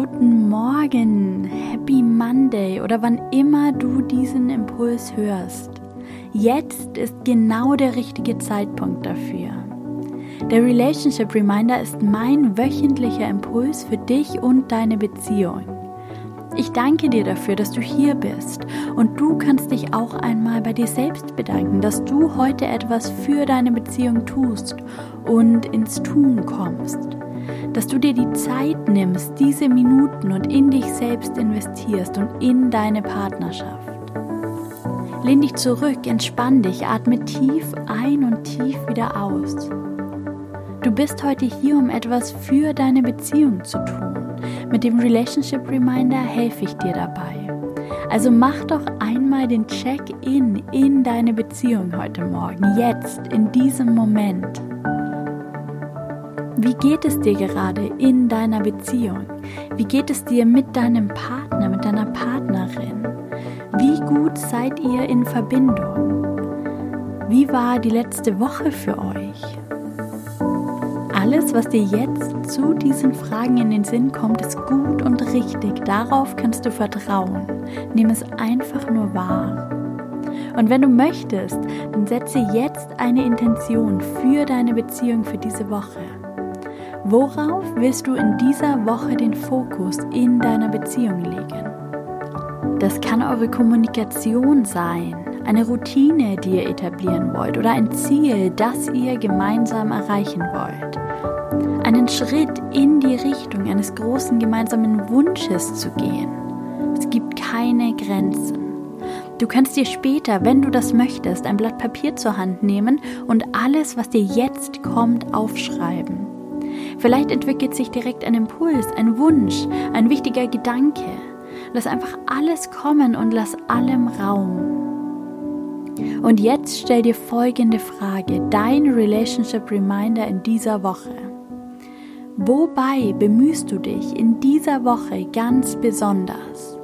Guten Morgen, Happy Monday oder wann immer du diesen Impuls hörst. Jetzt ist genau der richtige Zeitpunkt dafür. Der Relationship Reminder ist mein wöchentlicher Impuls für dich und deine Beziehung. Ich danke dir dafür, dass du hier bist und du kannst dich auch einmal bei dir selbst bedanken, dass du heute etwas für deine Beziehung tust und ins Tun kommst. Dass du dir die Zeit nimmst, diese Minuten und in dich selbst investierst und in deine Partnerschaft. Lehn dich zurück, entspann dich, atme tief ein und tief wieder aus. Du bist heute hier, um etwas für deine Beziehung zu tun. Mit dem Relationship Reminder helfe ich dir dabei. Also mach doch einmal den Check-in in deine Beziehung heute Morgen, jetzt, in diesem Moment. Wie geht es dir gerade in deiner Beziehung? Wie geht es dir mit deinem Partner, mit deiner Partnerin? Wie gut seid ihr in Verbindung? Wie war die letzte Woche für euch? Alles, was dir jetzt zu diesen Fragen in den Sinn kommt, ist gut und richtig. Darauf kannst du vertrauen. Nimm es einfach nur wahr. Und wenn du möchtest, dann setze jetzt eine Intention für deine Beziehung für diese Woche. Worauf willst du in dieser Woche den Fokus in deiner Beziehung legen? Das kann eure Kommunikation sein, eine Routine, die ihr etablieren wollt oder ein Ziel, das ihr gemeinsam erreichen wollt einen Schritt in die Richtung eines großen gemeinsamen Wunsches zu gehen. Es gibt keine Grenzen. Du kannst dir später, wenn du das möchtest, ein Blatt Papier zur Hand nehmen und alles, was dir jetzt kommt, aufschreiben. Vielleicht entwickelt sich direkt ein Impuls, ein Wunsch, ein wichtiger Gedanke. Lass einfach alles kommen und lass allem Raum. Und jetzt stell dir folgende Frage, dein Relationship Reminder in dieser Woche. Wobei bemühst du dich in dieser Woche ganz besonders?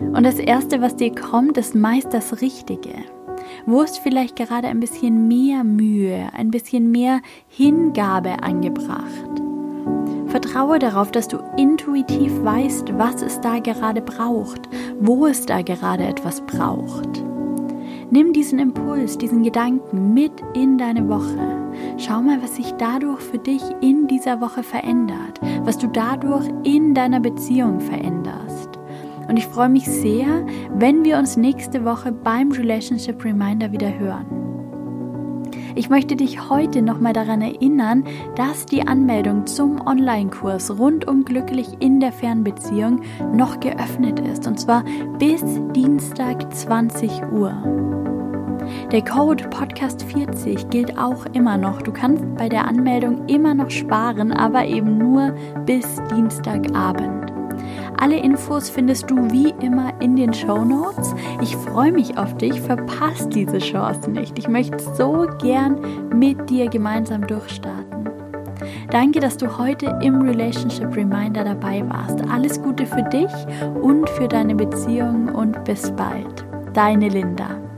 Und das Erste, was dir kommt, ist meist das Richtige. Wo ist vielleicht gerade ein bisschen mehr Mühe, ein bisschen mehr Hingabe angebracht? Vertraue darauf, dass du intuitiv weißt, was es da gerade braucht, wo es da gerade etwas braucht. Nimm diesen Impuls, diesen Gedanken mit in deine Woche. Schau mal, was sich dadurch für dich in dieser Woche verändert, was du dadurch in deiner Beziehung veränderst. Und ich freue mich sehr, wenn wir uns nächste Woche beim Relationship Reminder wieder hören. Ich möchte dich heute nochmal daran erinnern, dass die Anmeldung zum Online-Kurs rund um glücklich in der Fernbeziehung noch geöffnet ist und zwar bis Dienstag 20 Uhr. Der Code Podcast 40 gilt auch immer noch. Du kannst bei der Anmeldung immer noch sparen, aber eben nur bis Dienstagabend. Alle Infos findest du wie immer in den Show Notes. Ich freue mich auf dich. Verpasst diese Chance nicht. Ich möchte so gern mit dir gemeinsam durchstarten. Danke, dass du heute im Relationship Reminder dabei warst. Alles Gute für dich und für deine Beziehung und bis bald. Deine Linda.